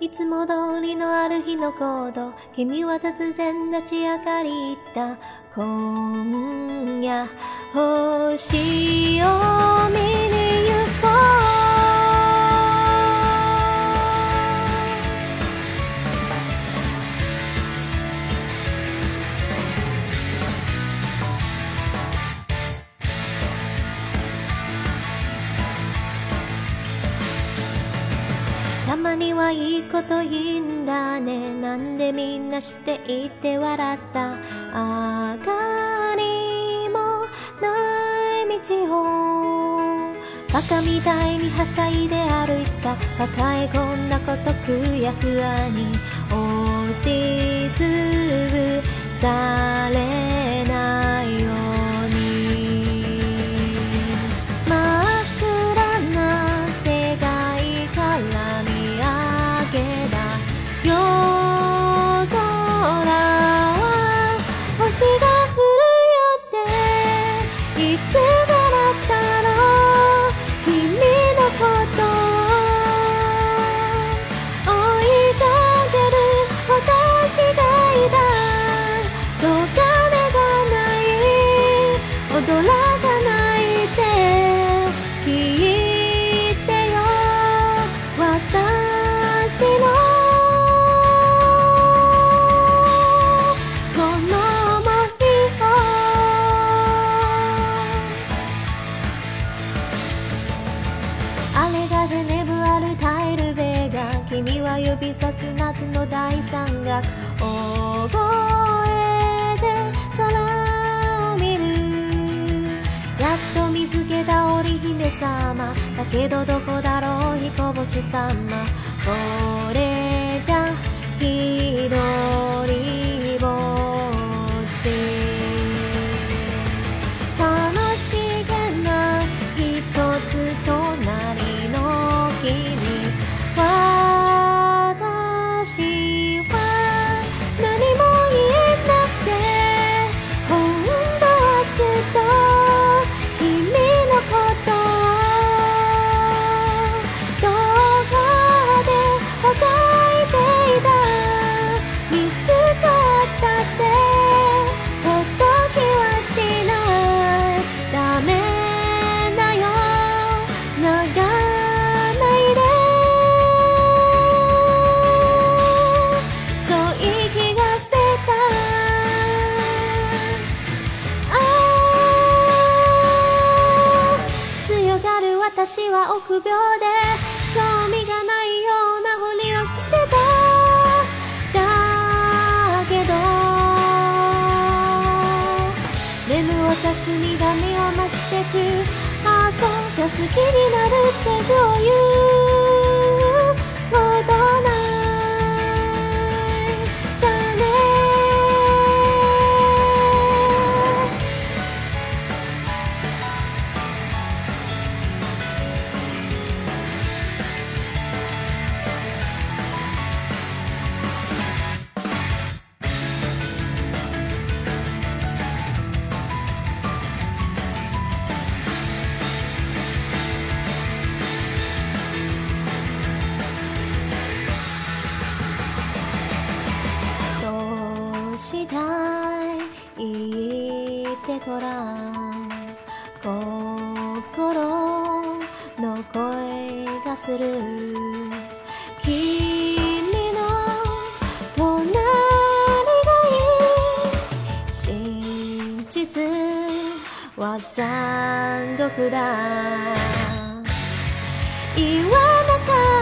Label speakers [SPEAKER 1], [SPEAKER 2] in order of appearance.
[SPEAKER 1] いつも通りのある日の行動。君は突然立ち上がり言った。今夜星をにはいいこといいんだね。なんでみんなしていて笑った。明かりもない道を。バカみたいにはしゃいで歩いた。抱え込んだことくやふやに。押しつぶされない。指さす夏の大山岳。大声で空を見る。やっと見つけた織姫様。だけどどこだろう彦星様。これじゃ一人ぼっち。臆病で興味がないようなふりをしてた。だけど眠をさす苦みを増してく。あそうか好きになるってどういうしたい言ってごらん心の声がする。君の隣がいい。真実は残酷だ。言わなかった。